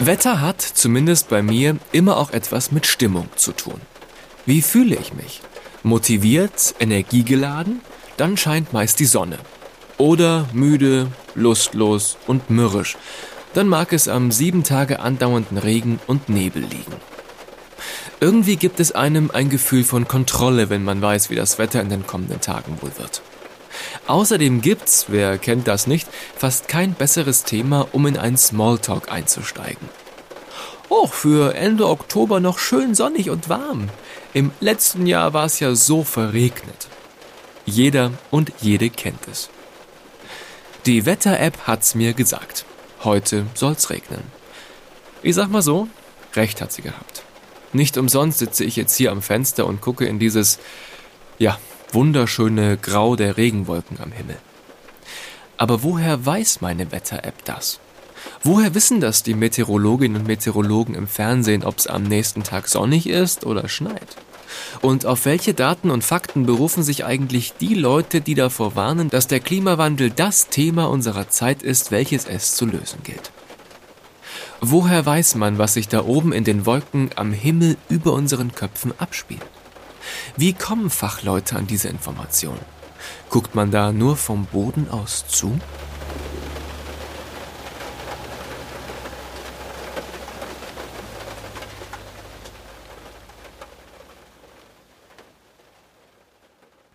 Wetter hat, zumindest bei mir, immer auch etwas mit Stimmung zu tun. Wie fühle ich mich? Motiviert, energiegeladen? Dann scheint meist die Sonne. Oder müde, lustlos und mürrisch. Dann mag es am sieben Tage andauernden Regen und Nebel liegen. Irgendwie gibt es einem ein Gefühl von Kontrolle, wenn man weiß, wie das Wetter in den kommenden Tagen wohl wird. Außerdem gibt's, wer kennt das nicht, fast kein besseres Thema, um in einen Smalltalk einzusteigen. Och, für Ende Oktober noch schön sonnig und warm. Im letzten Jahr war es ja so verregnet. Jeder und jede kennt es. Die Wetter-App hat's mir gesagt. Heute soll's regnen. Ich sag mal so, recht hat sie gehabt. Nicht umsonst sitze ich jetzt hier am Fenster und gucke in dieses, ja, wunderschöne Grau der Regenwolken am Himmel. Aber woher weiß meine Wetter-App das? Woher wissen das die Meteorologinnen und Meteorologen im Fernsehen, ob es am nächsten Tag sonnig ist oder schneit? Und auf welche Daten und Fakten berufen sich eigentlich die Leute, die davor warnen, dass der Klimawandel das Thema unserer Zeit ist, welches es zu lösen gilt? Woher weiß man, was sich da oben in den Wolken am Himmel über unseren Köpfen abspielt? Wie kommen Fachleute an diese Informationen? Guckt man da nur vom Boden aus zu?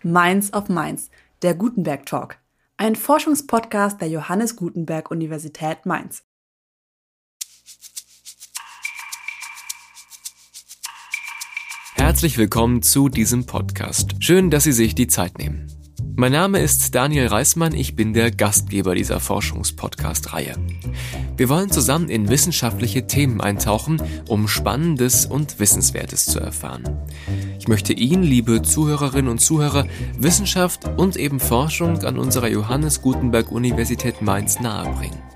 Mainz auf Mainz, der Gutenberg Talk, ein Forschungspodcast der Johannes Gutenberg Universität Mainz. Herzlich willkommen zu diesem Podcast. Schön, dass Sie sich die Zeit nehmen. Mein Name ist Daniel Reismann, ich bin der Gastgeber dieser Forschungspodcast-Reihe. Wir wollen zusammen in wissenschaftliche Themen eintauchen, um Spannendes und Wissenswertes zu erfahren. Ich möchte Ihnen, liebe Zuhörerinnen und Zuhörer, Wissenschaft und eben Forschung an unserer Johannes Gutenberg Universität Mainz nahebringen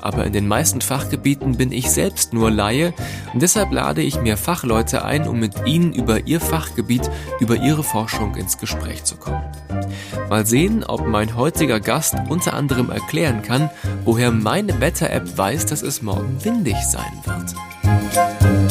aber in den meisten Fachgebieten bin ich selbst nur Laie und deshalb lade ich mir Fachleute ein, um mit ihnen über ihr Fachgebiet, über ihre Forschung ins Gespräch zu kommen. Mal sehen, ob mein heutiger Gast unter anderem erklären kann, woher meine Wetter-App weiß, dass es morgen windig sein wird.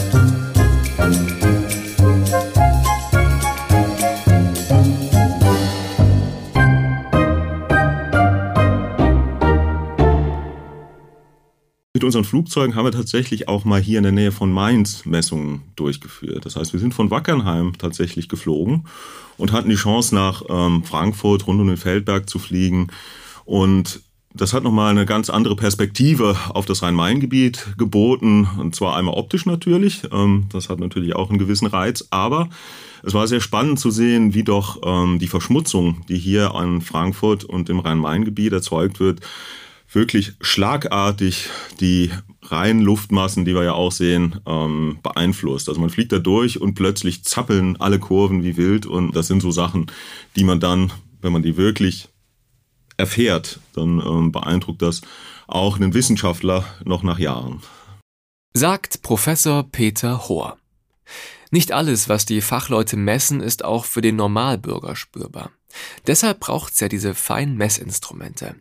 Mit unseren Flugzeugen haben wir tatsächlich auch mal hier in der Nähe von Mainz Messungen durchgeführt. Das heißt, wir sind von Wackernheim tatsächlich geflogen und hatten die Chance, nach ähm, Frankfurt rund um den Feldberg zu fliegen. Und das hat nochmal eine ganz andere Perspektive auf das Rhein-Main-Gebiet geboten. Und zwar einmal optisch natürlich. Ähm, das hat natürlich auch einen gewissen Reiz. Aber es war sehr spannend zu sehen, wie doch ähm, die Verschmutzung, die hier an Frankfurt und im Rhein-Main-Gebiet erzeugt wird, wirklich schlagartig die reinen Luftmassen, die wir ja auch sehen, ähm, beeinflusst. Also man fliegt da durch und plötzlich zappeln alle Kurven wie wild und das sind so Sachen, die man dann, wenn man die wirklich erfährt, dann ähm, beeindruckt das auch einen Wissenschaftler noch nach Jahren. Sagt Professor Peter Hohr. Nicht alles, was die Fachleute messen, ist auch für den Normalbürger spürbar. Deshalb braucht es ja diese feinen Messinstrumente.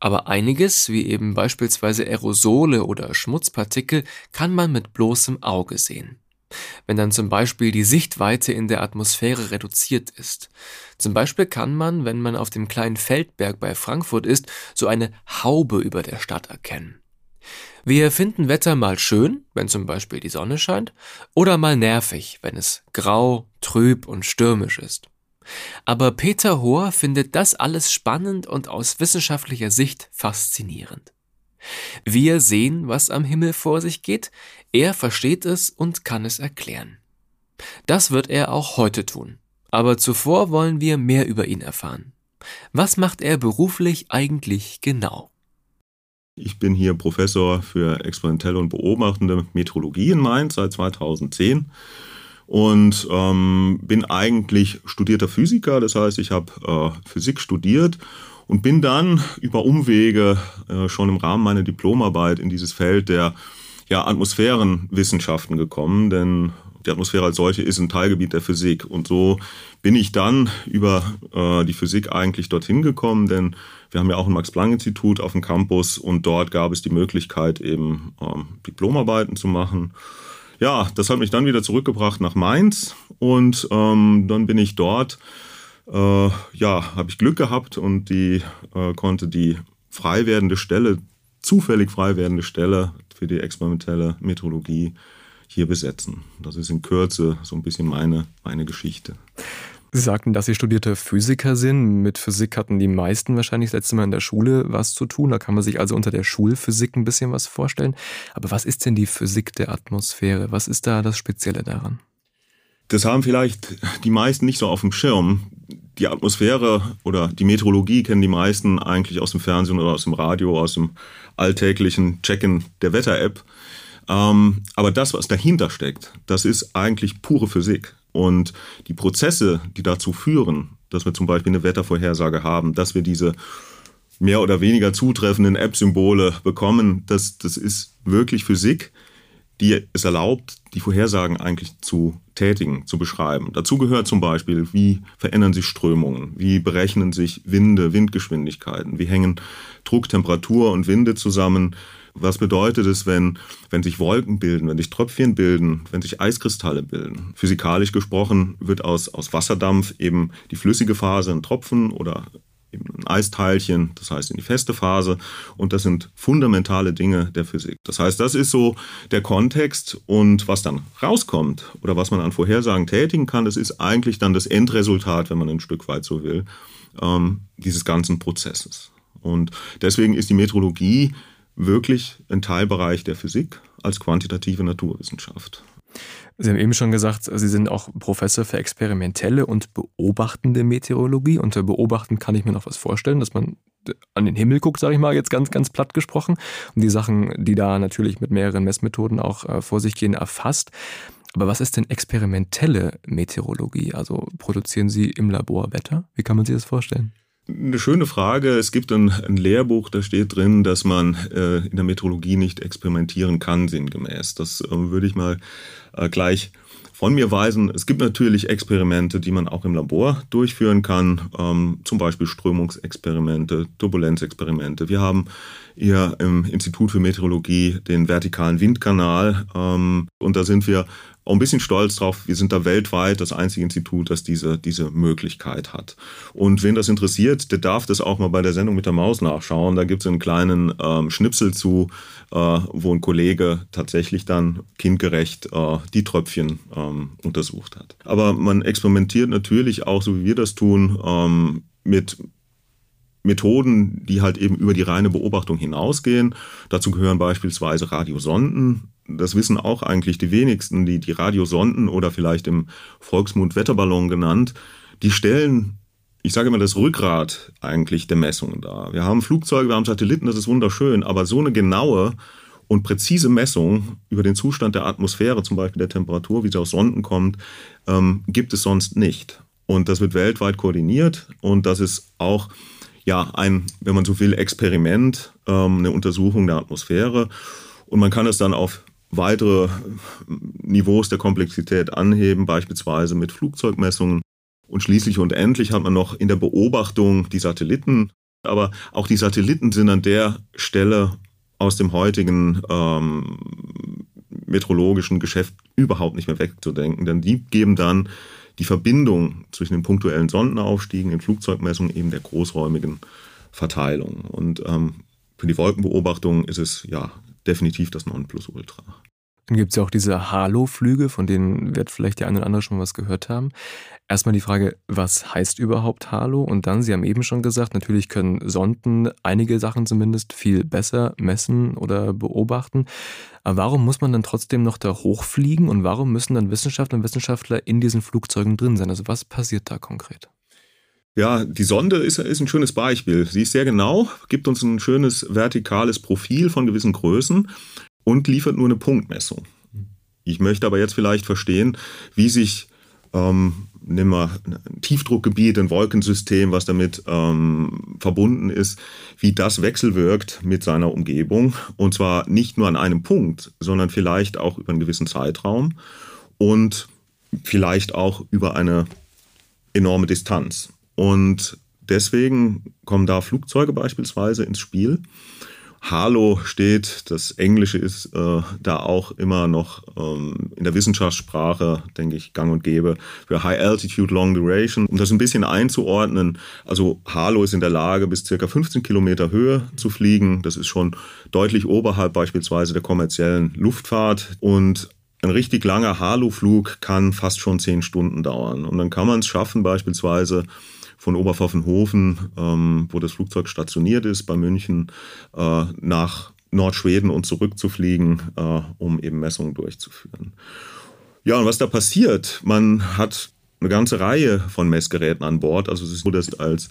Aber einiges, wie eben beispielsweise Aerosole oder Schmutzpartikel, kann man mit bloßem Auge sehen. Wenn dann zum Beispiel die Sichtweite in der Atmosphäre reduziert ist. Zum Beispiel kann man, wenn man auf dem kleinen Feldberg bei Frankfurt ist, so eine Haube über der Stadt erkennen. Wir finden Wetter mal schön, wenn zum Beispiel die Sonne scheint, oder mal nervig, wenn es grau, trüb und stürmisch ist. Aber Peter Hohr findet das alles spannend und aus wissenschaftlicher Sicht faszinierend. Wir sehen, was am Himmel vor sich geht, er versteht es und kann es erklären. Das wird er auch heute tun. Aber zuvor wollen wir mehr über ihn erfahren. Was macht er beruflich eigentlich genau? Ich bin hier Professor für experimentelle und beobachtende Meteorologie in Mainz seit 2010 und ähm, bin eigentlich studierter Physiker. Das heißt, ich habe äh, Physik studiert und bin dann über Umwege äh, schon im Rahmen meiner Diplomarbeit in dieses Feld der ja, Atmosphärenwissenschaften gekommen. Denn Die Atmosphäre als solche ist ein Teilgebiet der Physik. Und so bin ich dann über äh, die Physik eigentlich dorthin gekommen, denn wir haben ja auch ein Max-Planck-Institut auf dem Campus und dort gab es die Möglichkeit, eben ähm, Diplomarbeiten zu machen. Ja, das hat mich dann wieder zurückgebracht nach Mainz und ähm, dann bin ich dort. Äh, ja, habe ich Glück gehabt und die äh, konnte die frei werdende Stelle, zufällig frei werdende Stelle für die experimentelle Meteorologie hier besetzen. Das ist in Kürze so ein bisschen meine, meine Geschichte. Sie sagten, dass Sie studierte Physiker sind. Mit Physik hatten die meisten wahrscheinlich das letzte Mal in der Schule was zu tun. Da kann man sich also unter der Schulphysik ein bisschen was vorstellen. Aber was ist denn die Physik der Atmosphäre? Was ist da das Spezielle daran? Das haben vielleicht die meisten nicht so auf dem Schirm. Die Atmosphäre oder die Meteorologie kennen die meisten eigentlich aus dem Fernsehen oder aus dem Radio, aus dem alltäglichen Checken der Wetter-App. Ähm, aber das, was dahinter steckt, das ist eigentlich pure Physik. Und die Prozesse, die dazu führen, dass wir zum Beispiel eine Wettervorhersage haben, dass wir diese mehr oder weniger zutreffenden App-Symbole bekommen, das, das ist wirklich Physik, die es erlaubt, die Vorhersagen eigentlich zu tätigen, zu beschreiben. Dazu gehört zum Beispiel, wie verändern sich Strömungen, wie berechnen sich Winde, Windgeschwindigkeiten, wie hängen Druck, Temperatur und Winde zusammen, was bedeutet es, wenn, wenn sich Wolken bilden, wenn sich Tröpfchen bilden, wenn sich Eiskristalle bilden? Physikalisch gesprochen wird aus, aus Wasserdampf eben die flüssige Phase ein Tropfen oder eben ein Eisteilchen, das heißt in die feste Phase. Und das sind fundamentale Dinge der Physik. Das heißt, das ist so der Kontext und was dann rauskommt oder was man an Vorhersagen tätigen kann, das ist eigentlich dann das Endresultat, wenn man ein Stück weit so will, ähm, dieses ganzen Prozesses. Und deswegen ist die Metrologie wirklich ein Teilbereich der Physik als quantitative Naturwissenschaft. Sie haben eben schon gesagt, Sie sind auch Professor für experimentelle und beobachtende Meteorologie. Unter Beobachten kann ich mir noch was vorstellen, dass man an den Himmel guckt, sage ich mal, jetzt ganz, ganz platt gesprochen. Und die Sachen, die da natürlich mit mehreren Messmethoden auch äh, vor sich gehen, erfasst. Aber was ist denn experimentelle Meteorologie? Also produzieren Sie im Labor Wetter? Wie kann man sich das vorstellen? Eine schöne Frage. Es gibt ein, ein Lehrbuch, da steht drin, dass man äh, in der Metrologie nicht experimentieren kann, sinngemäß. Das äh, würde ich mal äh, gleich von mir weisen. Es gibt natürlich Experimente, die man auch im Labor durchführen kann, ähm, zum Beispiel Strömungsexperimente, Turbulenzexperimente. Wir haben hier im Institut für Meteorologie den vertikalen Windkanal ähm, und da sind wir auch ein bisschen stolz drauf. Wir sind da weltweit das einzige Institut, das diese, diese Möglichkeit hat. Und wen das interessiert, der darf das auch mal bei der Sendung mit der Maus nachschauen. Da gibt es einen kleinen ähm, Schnipsel zu, äh, wo ein Kollege tatsächlich dann kindgerecht äh, die Tröpfchen ähm, untersucht hat. Aber man experimentiert natürlich auch, so wie wir das tun, ähm, mit Methoden, die halt eben über die reine Beobachtung hinausgehen. Dazu gehören beispielsweise Radiosonden. Das wissen auch eigentlich die wenigsten, die, die Radiosonden oder vielleicht im Volksmund Wetterballon genannt, die stellen, ich sage immer, das Rückgrat eigentlich der Messungen dar. Wir haben Flugzeuge, wir haben Satelliten, das ist wunderschön, aber so eine genaue und präzise Messung über den Zustand der Atmosphäre, zum Beispiel der Temperatur, wie sie aus Sonden kommt, ähm, gibt es sonst nicht. Und das wird weltweit koordiniert und das ist auch ja, ein, wenn man so will, Experiment, ähm, eine Untersuchung der Atmosphäre. Und man kann es dann auf weitere Niveaus der Komplexität anheben, beispielsweise mit Flugzeugmessungen. Und schließlich und endlich hat man noch in der Beobachtung die Satelliten. Aber auch die Satelliten sind an der Stelle aus dem heutigen ähm, meteorologischen Geschäft überhaupt nicht mehr wegzudenken, denn die geben dann die Verbindung zwischen den punktuellen Sondenaufstiegen, den Flugzeugmessungen, eben der großräumigen Verteilung. Und ähm, für die Wolkenbeobachtung ist es ja definitiv das Nonplusultra. Dann gibt es ja auch diese Halo-Flüge, von denen wird vielleicht der eine oder andere schon was gehört haben. Erstmal die Frage, was heißt überhaupt Halo? Und dann, Sie haben eben schon gesagt, natürlich können Sonden einige Sachen zumindest viel besser messen oder beobachten. Aber warum muss man dann trotzdem noch da hochfliegen und warum müssen dann Wissenschaftler und Wissenschaftler in diesen Flugzeugen drin sein? Also was passiert da konkret? Ja, die Sonde ist, ist ein schönes Beispiel. Sie ist sehr genau, gibt uns ein schönes vertikales Profil von gewissen Größen und liefert nur eine Punktmessung. Ich möchte aber jetzt vielleicht verstehen, wie sich ähm, nehmen wir ein Tiefdruckgebiet, ein Wolkensystem, was damit ähm, verbunden ist, wie das wechselwirkt mit seiner Umgebung. Und zwar nicht nur an einem Punkt, sondern vielleicht auch über einen gewissen Zeitraum. und vielleicht auch über eine enorme Distanz. Und deswegen kommen da Flugzeuge beispielsweise ins Spiel. Halo steht, das Englische ist äh, da auch immer noch ähm, in der Wissenschaftssprache, denke ich, gang und gäbe, für High Altitude Long Duration. Um das ein bisschen einzuordnen, also Halo ist in der Lage, bis circa 15 Kilometer Höhe zu fliegen. Das ist schon deutlich oberhalb beispielsweise der kommerziellen Luftfahrt und ein richtig langer Halo-Flug kann fast schon zehn Stunden dauern. Und dann kann man es schaffen, beispielsweise von Oberpfaffenhofen, ähm, wo das Flugzeug stationiert ist, bei München, äh, nach Nordschweden und zurückzufliegen, äh, um eben Messungen durchzuführen. Ja, und was da passiert, man hat eine ganze Reihe von Messgeräten an Bord. Also es ist so, dass als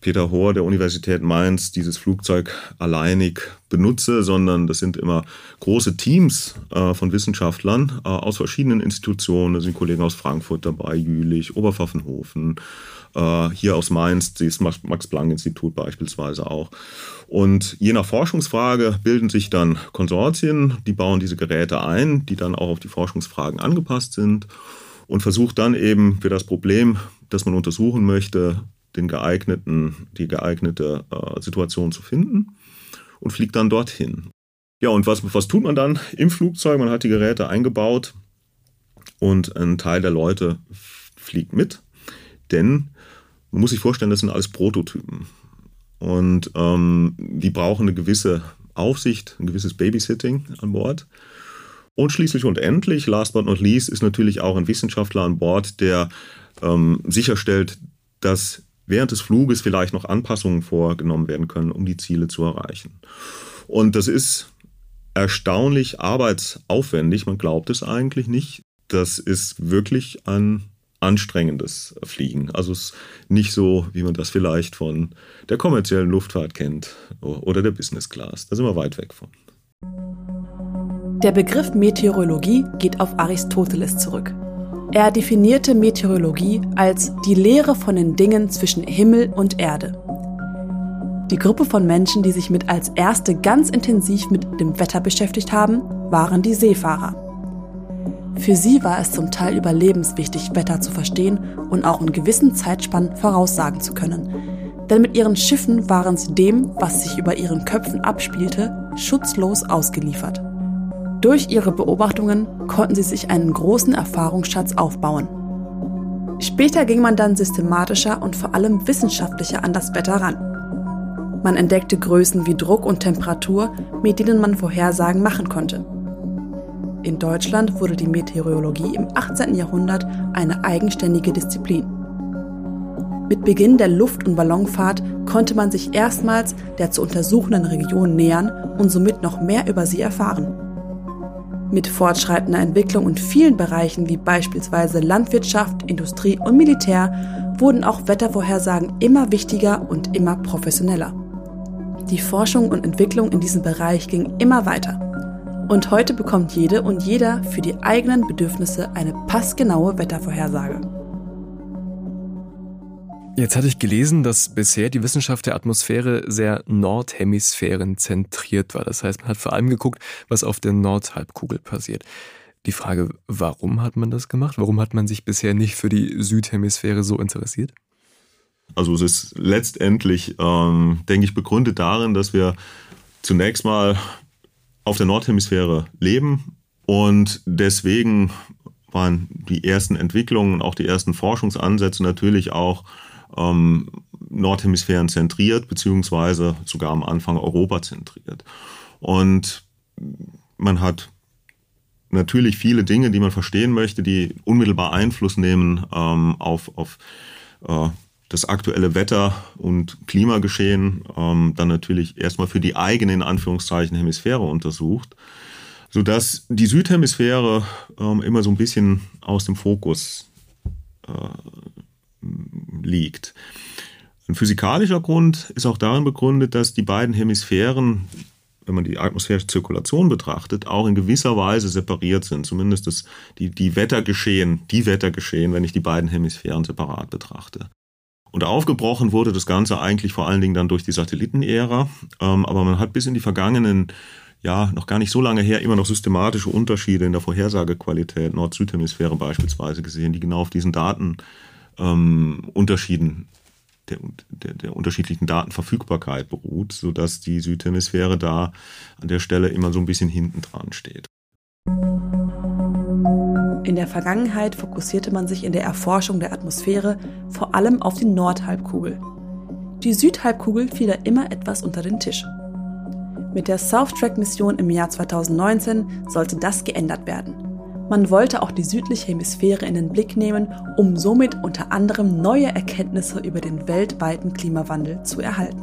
Peter Hohr der Universität Mainz dieses Flugzeug alleinig benutze, sondern das sind immer große Teams äh, von Wissenschaftlern äh, aus verschiedenen Institutionen. Da sind Kollegen aus Frankfurt dabei, Jülich, Oberpfaffenhofen, hier aus Mainz, das Max-Planck-Institut beispielsweise auch. Und je nach Forschungsfrage bilden sich dann Konsortien, die bauen diese Geräte ein, die dann auch auf die Forschungsfragen angepasst sind und versucht dann eben für das Problem, das man untersuchen möchte, den geeigneten, die geeignete äh, Situation zu finden und fliegt dann dorthin. Ja, und was, was tut man dann im Flugzeug? Man hat die Geräte eingebaut und ein Teil der Leute fliegt mit, denn man muss sich vorstellen, das sind alles Prototypen. Und ähm, die brauchen eine gewisse Aufsicht, ein gewisses Babysitting an Bord. Und schließlich und endlich, last but not least, ist natürlich auch ein Wissenschaftler an Bord, der ähm, sicherstellt, dass während des Fluges vielleicht noch Anpassungen vorgenommen werden können, um die Ziele zu erreichen. Und das ist erstaunlich arbeitsaufwendig, man glaubt es eigentlich nicht. Das ist wirklich ein anstrengendes Fliegen. Also es ist nicht so, wie man das vielleicht von der kommerziellen Luftfahrt kennt oder der Business Class. Da sind wir weit weg von. Der Begriff Meteorologie geht auf Aristoteles zurück. Er definierte Meteorologie als die Lehre von den Dingen zwischen Himmel und Erde. Die Gruppe von Menschen, die sich mit als erste ganz intensiv mit dem Wetter beschäftigt haben, waren die Seefahrer. Für sie war es zum Teil überlebenswichtig, Wetter zu verstehen und auch in gewissen Zeitspannen voraussagen zu können. Denn mit ihren Schiffen waren sie dem, was sich über ihren Köpfen abspielte, schutzlos ausgeliefert. Durch ihre Beobachtungen konnten sie sich einen großen Erfahrungsschatz aufbauen. Später ging man dann systematischer und vor allem wissenschaftlicher an das Wetter ran. Man entdeckte Größen wie Druck und Temperatur, mit denen man Vorhersagen machen konnte. In Deutschland wurde die Meteorologie im 18. Jahrhundert eine eigenständige Disziplin. Mit Beginn der Luft- und Ballonfahrt konnte man sich erstmals der zu untersuchenden Region nähern und somit noch mehr über sie erfahren. Mit fortschreitender Entwicklung in vielen Bereichen wie beispielsweise Landwirtschaft, Industrie und Militär wurden auch Wettervorhersagen immer wichtiger und immer professioneller. Die Forschung und Entwicklung in diesem Bereich ging immer weiter. Und heute bekommt jede und jeder für die eigenen Bedürfnisse eine passgenaue Wettervorhersage. Jetzt hatte ich gelesen, dass bisher die Wissenschaft der Atmosphäre sehr nordhemisphärenzentriert war. Das heißt, man hat vor allem geguckt, was auf der Nordhalbkugel passiert. Die Frage, warum hat man das gemacht? Warum hat man sich bisher nicht für die Südhemisphäre so interessiert? Also es ist letztendlich, ähm, denke ich, begründet darin, dass wir zunächst mal auf der Nordhemisphäre leben und deswegen waren die ersten Entwicklungen und auch die ersten Forschungsansätze natürlich auch ähm, Nordhemisphären zentriert, beziehungsweise sogar am Anfang Europa zentriert. Und man hat natürlich viele Dinge, die man verstehen möchte, die unmittelbar Einfluss nehmen ähm, auf, auf äh, das aktuelle Wetter- und Klimageschehen ähm, dann natürlich erstmal für die eigene, in Anführungszeichen, Hemisphäre untersucht, sodass die Südhemisphäre ähm, immer so ein bisschen aus dem Fokus äh, liegt. Ein physikalischer Grund ist auch darin begründet, dass die beiden Hemisphären, wenn man die atmosphärische Zirkulation betrachtet, auch in gewisser Weise separiert sind. Zumindest das, die, die Wettergeschehen, die Wettergeschehen, wenn ich die beiden Hemisphären separat betrachte. Und aufgebrochen wurde das Ganze eigentlich vor allen Dingen dann durch die Satellitenära. Ähm, aber man hat bis in die vergangenen ja noch gar nicht so lange her immer noch systematische Unterschiede in der Vorhersagequalität Nord-Süd-Hemisphäre beispielsweise gesehen, die genau auf diesen Daten ähm, der, der, der unterschiedlichen Datenverfügbarkeit beruht, sodass die Südhemisphäre da an der Stelle immer so ein bisschen hinten dran steht. In der Vergangenheit fokussierte man sich in der Erforschung der Atmosphäre vor allem auf die Nordhalbkugel. Die Südhalbkugel fiel da immer etwas unter den Tisch. Mit der South-Track-Mission im Jahr 2019 sollte das geändert werden. Man wollte auch die südliche Hemisphäre in den Blick nehmen, um somit unter anderem neue Erkenntnisse über den weltweiten Klimawandel zu erhalten.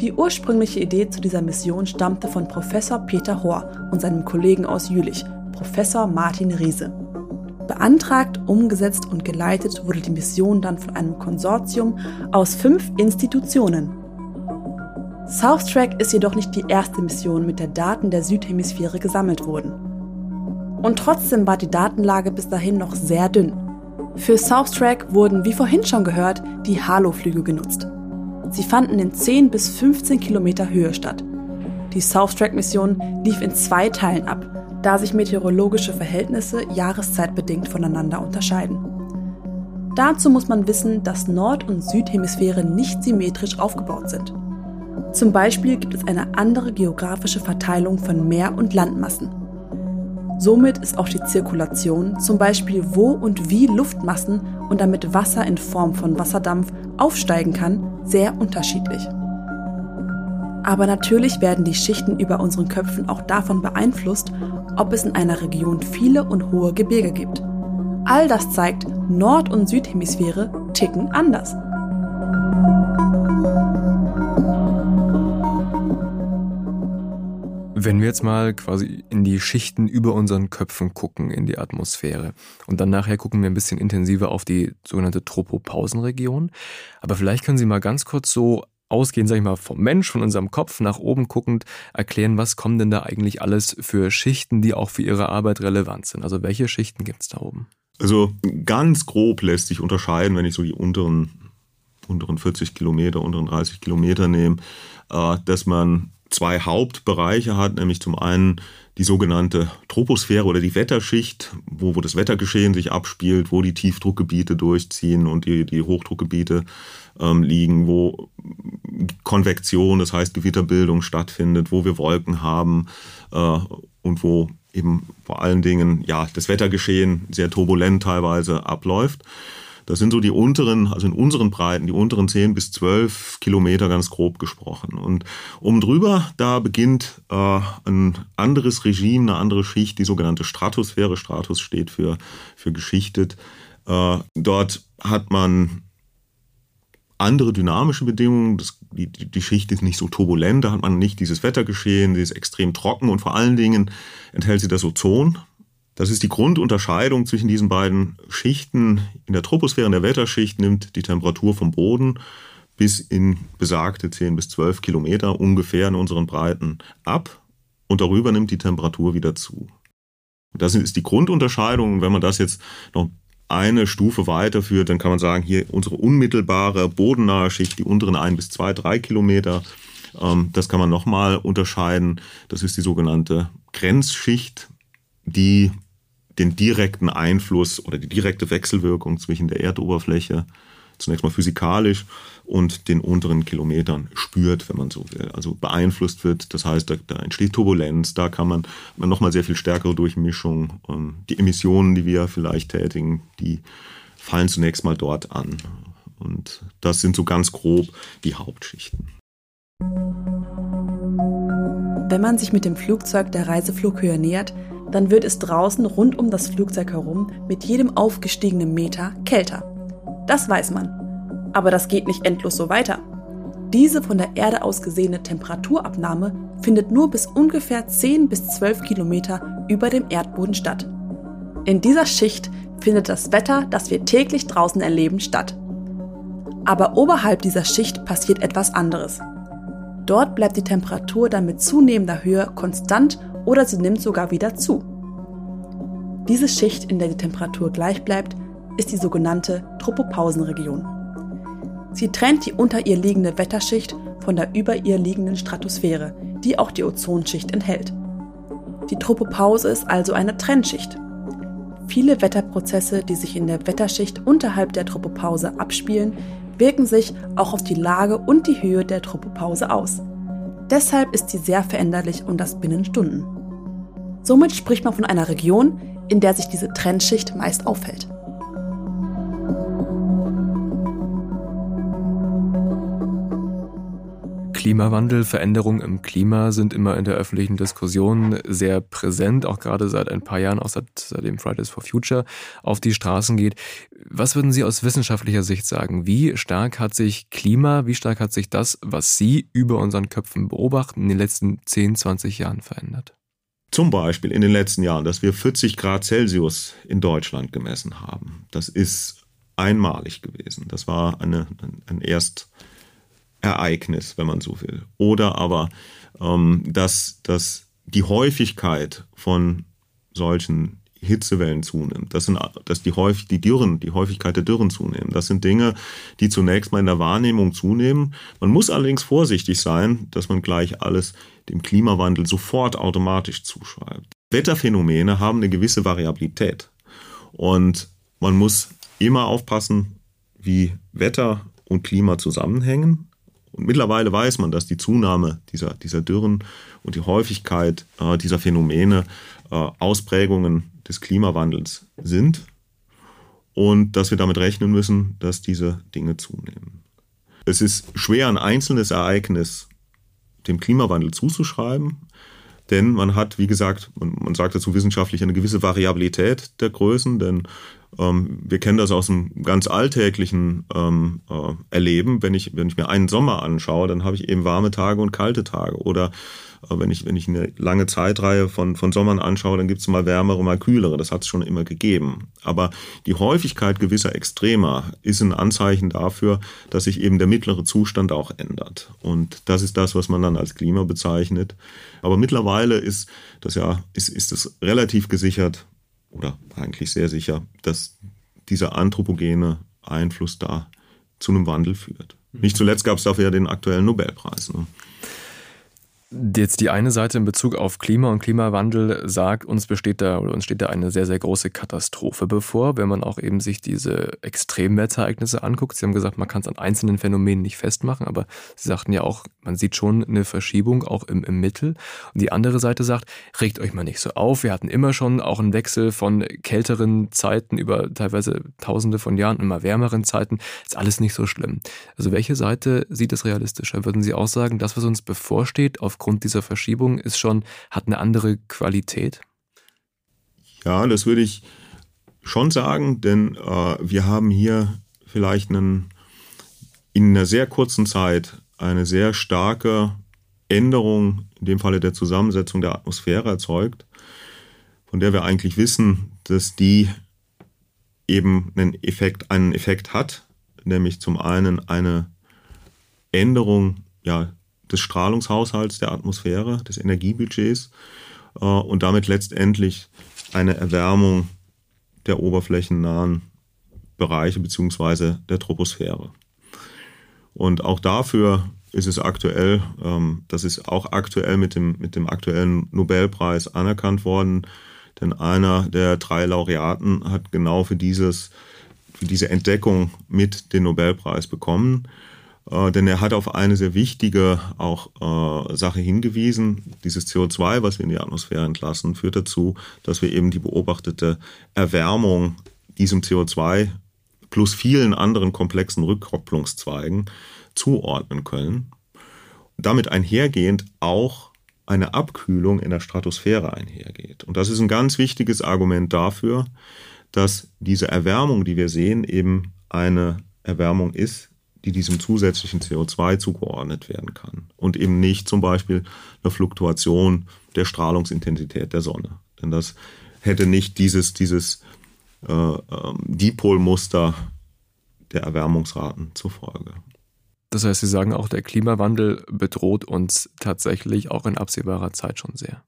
Die ursprüngliche Idee zu dieser Mission stammte von Professor Peter Hohr und seinem Kollegen aus Jülich, Professor Martin Riese. Beantragt, umgesetzt und geleitet wurde die Mission dann von einem Konsortium aus fünf Institutionen. Southtrack ist jedoch nicht die erste Mission, mit der Daten der Südhemisphäre gesammelt wurden. Und trotzdem war die Datenlage bis dahin noch sehr dünn. Für Southtrack wurden, wie vorhin schon gehört, die Halo-Flüge genutzt. Sie fanden in 10 bis 15 Kilometer Höhe statt. Die Southtrack-Mission lief in zwei Teilen ab, da sich meteorologische Verhältnisse jahreszeitbedingt voneinander unterscheiden. Dazu muss man wissen, dass Nord- und Südhemisphäre nicht symmetrisch aufgebaut sind. Zum Beispiel gibt es eine andere geografische Verteilung von Meer- und Landmassen. Somit ist auch die Zirkulation, zum Beispiel wo und wie Luftmassen und damit Wasser in Form von Wasserdampf aufsteigen kann, sehr unterschiedlich. Aber natürlich werden die Schichten über unseren Köpfen auch davon beeinflusst, ob es in einer Region viele und hohe Gebirge gibt. All das zeigt, Nord- und Südhemisphäre ticken anders. Wenn wir jetzt mal quasi in die Schichten über unseren Köpfen gucken, in die Atmosphäre und dann nachher gucken wir ein bisschen intensiver auf die sogenannte Tropopausenregion. Aber vielleicht können Sie mal ganz kurz so ausgehend, sag ich mal, vom Mensch, von unserem Kopf nach oben guckend erklären, was kommen denn da eigentlich alles für Schichten, die auch für Ihre Arbeit relevant sind? Also welche Schichten gibt es da oben? Also ganz grob lässt sich unterscheiden, wenn ich so die unteren, unteren 40 Kilometer, unteren 30 Kilometer nehme, äh, dass man zwei Hauptbereiche hat, nämlich zum einen die sogenannte Troposphäre oder die Wetterschicht, wo, wo das Wettergeschehen sich abspielt, wo die Tiefdruckgebiete durchziehen und die, die Hochdruckgebiete ähm, liegen, wo Konvektion, das heißt Gewitterbildung stattfindet, wo wir Wolken haben äh, und wo eben vor allen Dingen ja das Wettergeschehen sehr turbulent teilweise abläuft. Das sind so die unteren, also in unseren Breiten, die unteren 10 bis 12 Kilometer ganz grob gesprochen. Und oben drüber, da beginnt äh, ein anderes Regime, eine andere Schicht, die sogenannte Stratosphäre. Stratus steht für, für geschichtet. Äh, dort hat man andere dynamische Bedingungen. Das, die, die Schicht ist nicht so turbulent, da hat man nicht dieses Wettergeschehen, sie ist extrem trocken und vor allen Dingen enthält sie das Ozon. Das ist die Grundunterscheidung zwischen diesen beiden Schichten. In der Troposphäre, in der Wetterschicht, nimmt die Temperatur vom Boden bis in besagte 10 bis 12 Kilometer ungefähr in unseren Breiten ab und darüber nimmt die Temperatur wieder zu. Das ist die Grundunterscheidung. wenn man das jetzt noch eine Stufe weiterführt, dann kann man sagen, hier unsere unmittelbare bodennahe Schicht, die unteren ein bis zwei, drei Kilometer, ähm, das kann man nochmal unterscheiden. Das ist die sogenannte Grenzschicht, die den direkten Einfluss oder die direkte Wechselwirkung zwischen der Erdoberfläche zunächst mal physikalisch und den unteren Kilometern spürt, wenn man so will. Also beeinflusst wird. Das heißt, da, da entsteht Turbulenz, da kann man, man nochmal sehr viel stärkere Durchmischung. Ähm, die Emissionen, die wir vielleicht tätigen, die fallen zunächst mal dort an. Und das sind so ganz grob die Hauptschichten. Wenn man sich mit dem Flugzeug der Reiseflughöhe nähert, dann wird es draußen rund um das Flugzeug herum mit jedem aufgestiegenen Meter kälter. Das weiß man. Aber das geht nicht endlos so weiter. Diese von der Erde aus gesehene Temperaturabnahme findet nur bis ungefähr 10 bis 12 Kilometer über dem Erdboden statt. In dieser Schicht findet das Wetter, das wir täglich draußen erleben, statt. Aber oberhalb dieser Schicht passiert etwas anderes. Dort bleibt die Temperatur dann mit zunehmender Höhe konstant oder sie nimmt sogar wieder zu. Diese Schicht, in der die Temperatur gleich bleibt, ist die sogenannte Tropopausenregion. Sie trennt die unter ihr liegende Wetterschicht von der über ihr liegenden Stratosphäre, die auch die Ozonschicht enthält. Die Tropopause ist also eine Trennschicht. Viele Wetterprozesse, die sich in der Wetterschicht unterhalb der Tropopause abspielen, wirken sich auch auf die Lage und die Höhe der Tropopause aus. Deshalb ist sie sehr veränderlich und das binnen Stunden. Somit spricht man von einer Region, in der sich diese Trennschicht meist aufhält. Klimawandel, Veränderungen im Klima sind immer in der öffentlichen Diskussion sehr präsent, auch gerade seit ein paar Jahren, auch seit, seitdem Fridays for Future auf die Straßen geht. Was würden Sie aus wissenschaftlicher Sicht sagen? Wie stark hat sich Klima, wie stark hat sich das, was Sie über unseren Köpfen beobachten, in den letzten 10, 20 Jahren verändert? Zum Beispiel in den letzten Jahren, dass wir 40 Grad Celsius in Deutschland gemessen haben. Das ist einmalig gewesen. Das war eine, ein, ein erst Ereignis, wenn man so will. Oder aber, ähm, dass, dass die Häufigkeit von solchen Hitzewellen zunimmt, das sind, dass die, häufig, die Dürren, die Häufigkeit der Dürren zunehmen. Das sind Dinge, die zunächst mal in der Wahrnehmung zunehmen. Man muss allerdings vorsichtig sein, dass man gleich alles dem Klimawandel sofort automatisch zuschreibt. Wetterphänomene haben eine gewisse Variabilität und man muss immer aufpassen, wie Wetter und Klima zusammenhängen. Und mittlerweile weiß man, dass die Zunahme dieser, dieser Dürren und die Häufigkeit äh, dieser Phänomene äh, Ausprägungen des Klimawandels sind und dass wir damit rechnen müssen, dass diese Dinge zunehmen. Es ist schwer, ein einzelnes Ereignis dem Klimawandel zuzuschreiben, denn man hat, wie gesagt, man, man sagt dazu wissenschaftlich eine gewisse Variabilität der Größen, denn wir kennen das aus einem ganz alltäglichen ähm, äh, Erleben. Wenn ich, wenn ich mir einen Sommer anschaue, dann habe ich eben warme Tage und kalte Tage. Oder äh, wenn, ich, wenn ich eine lange Zeitreihe von, von Sommern anschaue, dann gibt es mal wärmere, mal kühlere. Das hat es schon immer gegeben. Aber die Häufigkeit gewisser Extremer ist ein Anzeichen dafür, dass sich eben der mittlere Zustand auch ändert. Und das ist das, was man dann als Klima bezeichnet. Aber mittlerweile ist das ja, ist, ist es relativ gesichert, oder eigentlich sehr sicher, dass dieser anthropogene Einfluss da zu einem Wandel führt. Nicht zuletzt gab es dafür ja den aktuellen Nobelpreis. Ne? Jetzt die eine Seite in Bezug auf Klima und Klimawandel sagt, uns besteht da oder uns steht da eine sehr, sehr große Katastrophe bevor, wenn man auch eben sich diese Extremwetterereignisse anguckt. Sie haben gesagt, man kann es an einzelnen Phänomenen nicht festmachen, aber Sie sagten ja auch, man sieht schon eine Verschiebung auch im, im Mittel. Und die andere Seite sagt, regt euch mal nicht so auf. Wir hatten immer schon auch einen Wechsel von kälteren Zeiten über teilweise tausende von Jahren, immer wärmeren Zeiten. Ist alles nicht so schlimm. Also welche Seite sieht es realistischer? Würden Sie auch sagen, das, was uns bevorsteht, auf aufgrund dieser Verschiebung ist schon, hat eine andere Qualität? Ja, das würde ich schon sagen, denn äh, wir haben hier vielleicht einen, in einer sehr kurzen Zeit eine sehr starke Änderung, in dem Falle der Zusammensetzung der Atmosphäre erzeugt, von der wir eigentlich wissen, dass die eben einen Effekt, einen Effekt hat, nämlich zum einen eine Änderung ja, des Strahlungshaushalts der Atmosphäre, des Energiebudgets äh, und damit letztendlich eine Erwärmung der oberflächennahen Bereiche beziehungsweise der Troposphäre. Und auch dafür ist es aktuell, ähm, das ist auch aktuell mit dem, mit dem aktuellen Nobelpreis anerkannt worden, denn einer der drei Laureaten hat genau für dieses, für diese Entdeckung mit den Nobelpreis bekommen. Äh, denn er hat auf eine sehr wichtige auch äh, Sache hingewiesen. Dieses CO2, was wir in die Atmosphäre entlassen, führt dazu, dass wir eben die beobachtete Erwärmung diesem CO2 plus vielen anderen komplexen Rückkopplungszweigen zuordnen können. damit einhergehend auch eine Abkühlung in der Stratosphäre einhergeht. Und das ist ein ganz wichtiges Argument dafür, dass diese Erwärmung, die wir sehen, eben eine Erwärmung ist, die diesem zusätzlichen CO2 zugeordnet werden kann und eben nicht zum Beispiel eine Fluktuation der Strahlungsintensität der Sonne. Denn das hätte nicht dieses, dieses äh, ähm, Dipolmuster der Erwärmungsraten zur Folge. Das heißt, Sie sagen auch, der Klimawandel bedroht uns tatsächlich auch in absehbarer Zeit schon sehr.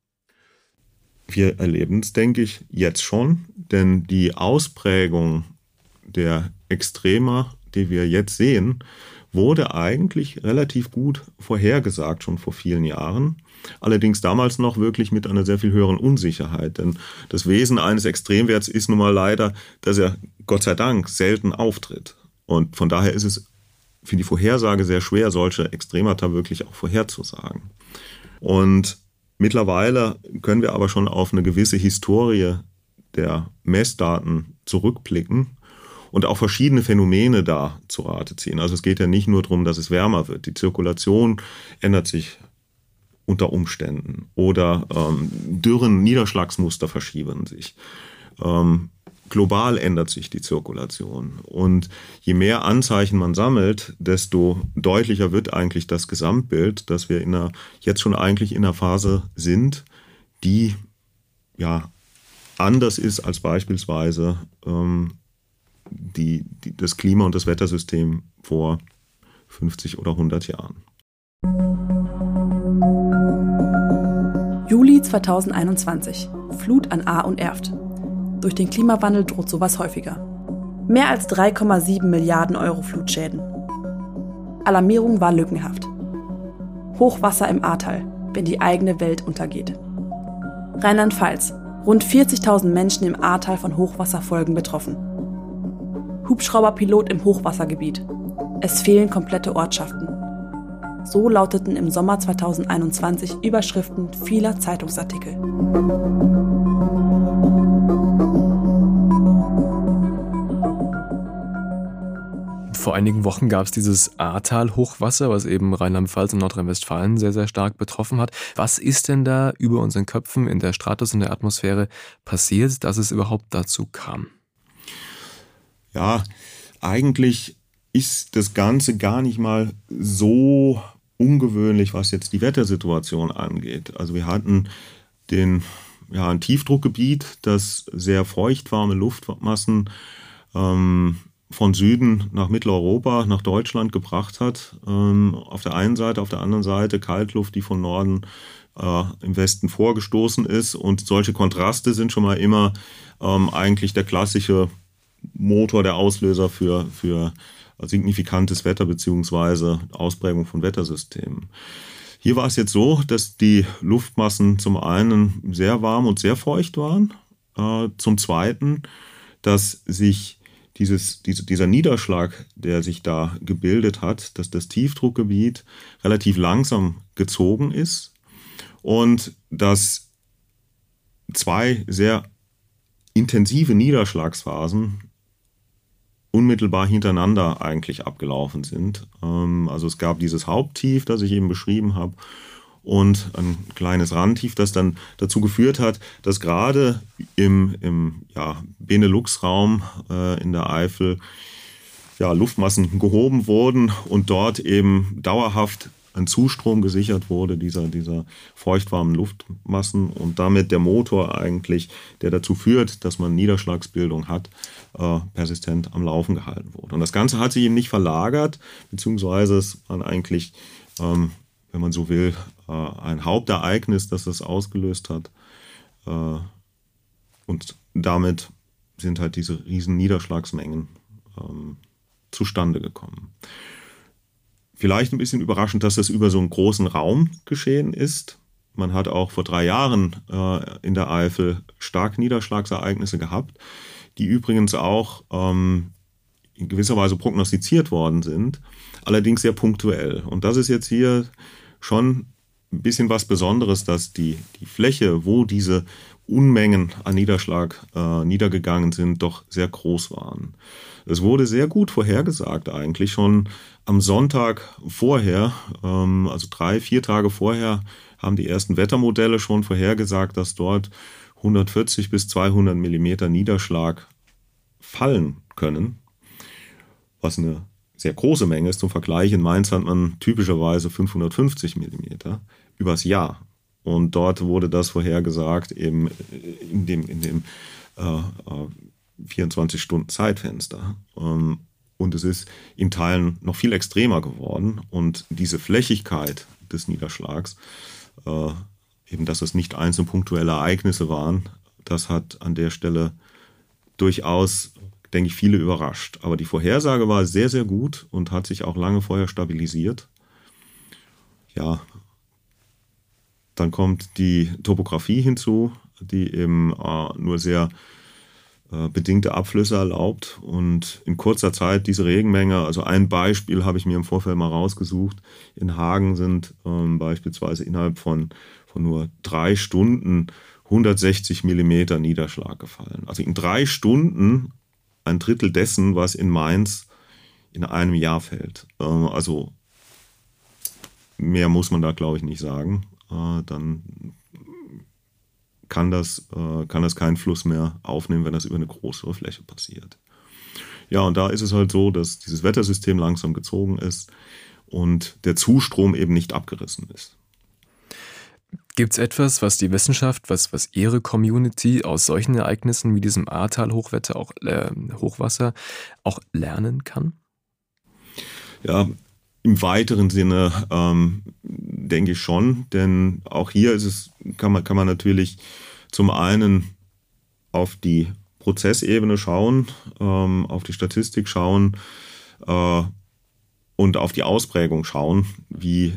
Wir erleben es, denke ich, jetzt schon, denn die Ausprägung der Extremer die wir jetzt sehen, wurde eigentlich relativ gut vorhergesagt, schon vor vielen Jahren. Allerdings damals noch wirklich mit einer sehr viel höheren Unsicherheit. Denn das Wesen eines Extremwerts ist nun mal leider, dass er Gott sei Dank selten auftritt. Und von daher ist es für die Vorhersage sehr schwer, solche Extremata wirklich auch vorherzusagen. Und mittlerweile können wir aber schon auf eine gewisse Historie der Messdaten zurückblicken und auch verschiedene Phänomene da zu Rate ziehen. Also es geht ja nicht nur darum, dass es wärmer wird. Die Zirkulation ändert sich unter Umständen oder ähm, dürren Niederschlagsmuster verschieben sich. Ähm, global ändert sich die Zirkulation. Und je mehr Anzeichen man sammelt, desto deutlicher wird eigentlich das Gesamtbild, dass wir in einer, jetzt schon eigentlich in einer Phase sind, die ja anders ist als beispielsweise ähm, die, die, das Klima- und das Wettersystem vor 50 oder 100 Jahren. Juli 2021. Flut an Ahr und Erft. Durch den Klimawandel droht sowas häufiger. Mehr als 3,7 Milliarden Euro Flutschäden. Alarmierung war lückenhaft. Hochwasser im Ahrtal, wenn die eigene Welt untergeht. Rheinland-Pfalz. Rund 40.000 Menschen im Ahrtal von Hochwasserfolgen betroffen. Hubschrauberpilot im Hochwassergebiet. Es fehlen komplette Ortschaften. So lauteten im Sommer 2021 Überschriften vieler Zeitungsartikel. Vor einigen Wochen gab es dieses Ahrtal-Hochwasser, was eben Rheinland-Pfalz und Nordrhein-Westfalen sehr, sehr stark betroffen hat. Was ist denn da über unseren Köpfen in der Stratus, in der Atmosphäre passiert, dass es überhaupt dazu kam? Ja, eigentlich ist das Ganze gar nicht mal so ungewöhnlich, was jetzt die Wettersituation angeht. Also wir hatten den, ja, ein Tiefdruckgebiet, das sehr feuchtwarme Luftmassen ähm, von Süden nach Mitteleuropa, nach Deutschland gebracht hat. Ähm, auf der einen Seite, auf der anderen Seite Kaltluft, die von Norden äh, im Westen vorgestoßen ist. Und solche Kontraste sind schon mal immer ähm, eigentlich der klassische Motor, der Auslöser für, für signifikantes Wetter beziehungsweise Ausprägung von Wettersystemen. Hier war es jetzt so, dass die Luftmassen zum einen sehr warm und sehr feucht waren, äh, zum zweiten, dass sich dieses, diese, dieser Niederschlag, der sich da gebildet hat, dass das Tiefdruckgebiet relativ langsam gezogen ist und dass zwei sehr intensive Niederschlagsphasen unmittelbar hintereinander eigentlich abgelaufen sind. Ähm, also es gab dieses Haupttief, das ich eben beschrieben habe, und ein kleines Randtief, das dann dazu geführt hat, dass gerade im, im ja, Benelux-Raum äh, in der Eifel ja, Luftmassen gehoben wurden und dort eben dauerhaft ein Zustrom gesichert wurde, dieser, dieser feuchtwarmen Luftmassen und damit der Motor eigentlich, der dazu führt, dass man Niederschlagsbildung hat, äh, persistent am Laufen gehalten wurde. Und das Ganze hat sich eben nicht verlagert, beziehungsweise es waren eigentlich, ähm, wenn man so will, äh, ein Hauptereignis, das das ausgelöst hat. Äh, und damit sind halt diese riesen Niederschlagsmengen ähm, zustande gekommen. Vielleicht ein bisschen überraschend, dass das über so einen großen Raum geschehen ist. Man hat auch vor drei Jahren äh, in der Eifel stark Niederschlagsereignisse gehabt, die übrigens auch ähm, in gewisser Weise prognostiziert worden sind, allerdings sehr punktuell. Und das ist jetzt hier schon ein bisschen was Besonderes, dass die, die Fläche, wo diese Unmengen an Niederschlag äh, niedergegangen sind, doch sehr groß waren. Es wurde sehr gut vorhergesagt eigentlich schon am Sonntag vorher, ähm, also drei, vier Tage vorher, haben die ersten Wettermodelle schon vorhergesagt, dass dort 140 bis 200 Millimeter Niederschlag fallen können, was eine sehr große Menge ist. Zum Vergleich, in Mainz hat man typischerweise 550 Millimeter übers Jahr. Und dort wurde das vorhergesagt eben in dem, in dem äh, 24 äh. Ähm, und es ist in Teilen noch viel extremer geworden. Und diese Flächigkeit des Niederschlags, äh, eben dass es nicht einzelne punktuelle Ereignisse waren, das hat an der Stelle durchaus denke ich, viele überrascht. Aber die Vorhersage war sehr, sehr gut und hat sich auch lange vorher stabilisiert. Ja, dann kommt die Topografie hinzu, die eben äh, nur sehr äh, bedingte Abflüsse erlaubt und in kurzer Zeit diese Regenmenge, also ein Beispiel habe ich mir im Vorfeld mal rausgesucht, in Hagen sind ähm, beispielsweise innerhalb von, von nur drei Stunden 160 Millimeter Niederschlag gefallen. Also in drei Stunden ein Drittel dessen, was in Mainz in einem Jahr fällt. Äh, also mehr muss man da, glaube ich, nicht sagen. Äh, dann kann das, äh, kann das keinen Fluss mehr aufnehmen, wenn das über eine größere Fläche passiert. Ja, und da ist es halt so, dass dieses Wettersystem langsam gezogen ist und der Zustrom eben nicht abgerissen ist. Gibt es etwas, was die Wissenschaft, was, was Ihre Community aus solchen Ereignissen wie diesem Ahrtal-Hochwetter, auch äh, Hochwasser, auch lernen kann? Ja, im weiteren Sinne ähm, denke ich schon, denn auch hier ist es, kann man, kann man natürlich zum einen auf die Prozessebene schauen, ähm, auf die Statistik schauen äh, und auf die Ausprägung schauen, wie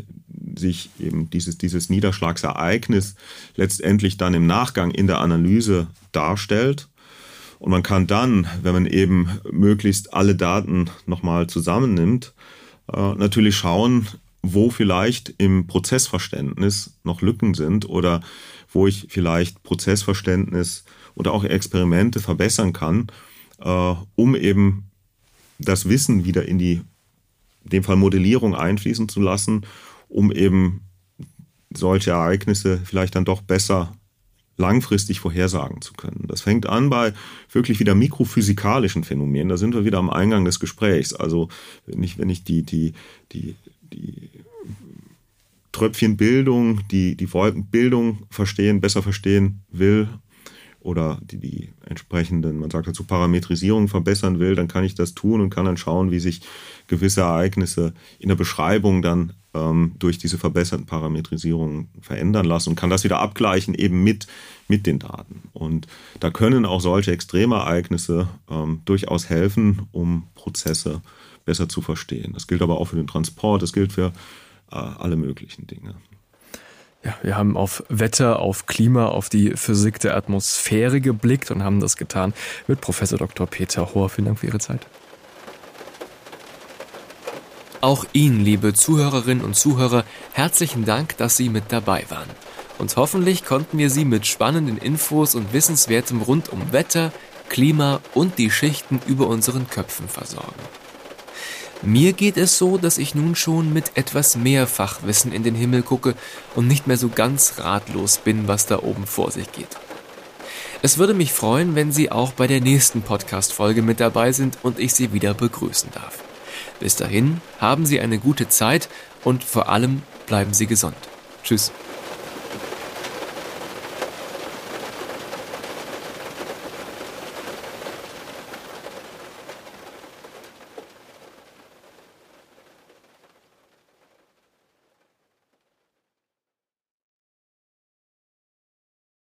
sich eben dieses, dieses Niederschlagsereignis letztendlich dann im Nachgang in der Analyse darstellt. Und man kann dann, wenn man eben möglichst alle Daten nochmal zusammennimmt, natürlich schauen, wo vielleicht im Prozessverständnis noch Lücken sind oder wo ich vielleicht Prozessverständnis oder auch Experimente verbessern kann, äh, um eben das Wissen wieder in die, in dem Fall Modellierung einfließen zu lassen, um eben solche Ereignisse vielleicht dann doch besser langfristig vorhersagen zu können. Das fängt an bei wirklich wieder mikrophysikalischen Phänomenen. Da sind wir wieder am Eingang des Gesprächs. Also wenn ich, wenn ich die, die, die, die Tröpfchenbildung, die, die Wolkenbildung verstehen, besser verstehen will oder die, die entsprechenden, man sagt dazu Parametrisierung verbessern will, dann kann ich das tun und kann dann schauen, wie sich gewisse Ereignisse in der Beschreibung dann ähm, durch diese verbesserten Parametrisierungen verändern lassen und kann das wieder abgleichen eben mit, mit den Daten. Und da können auch solche Extremereignisse ähm, durchaus helfen, um Prozesse besser zu verstehen. Das gilt aber auch für den Transport, das gilt für äh, alle möglichen Dinge. Ja, wir haben auf Wetter, auf Klima, auf die Physik der Atmosphäre geblickt und haben das getan mit Professor Dr. Peter Hohr. Vielen Dank für Ihre Zeit. Auch Ihnen, liebe Zuhörerinnen und Zuhörer, herzlichen Dank, dass Sie mit dabei waren. Und hoffentlich konnten wir Sie mit spannenden Infos und Wissenswertem rund um Wetter, Klima und die Schichten über unseren Köpfen versorgen. Mir geht es so, dass ich nun schon mit etwas mehr Fachwissen in den Himmel gucke und nicht mehr so ganz ratlos bin, was da oben vor sich geht. Es würde mich freuen, wenn Sie auch bei der nächsten Podcast-Folge mit dabei sind und ich Sie wieder begrüßen darf. Bis dahin haben Sie eine gute Zeit und vor allem bleiben Sie gesund. Tschüss.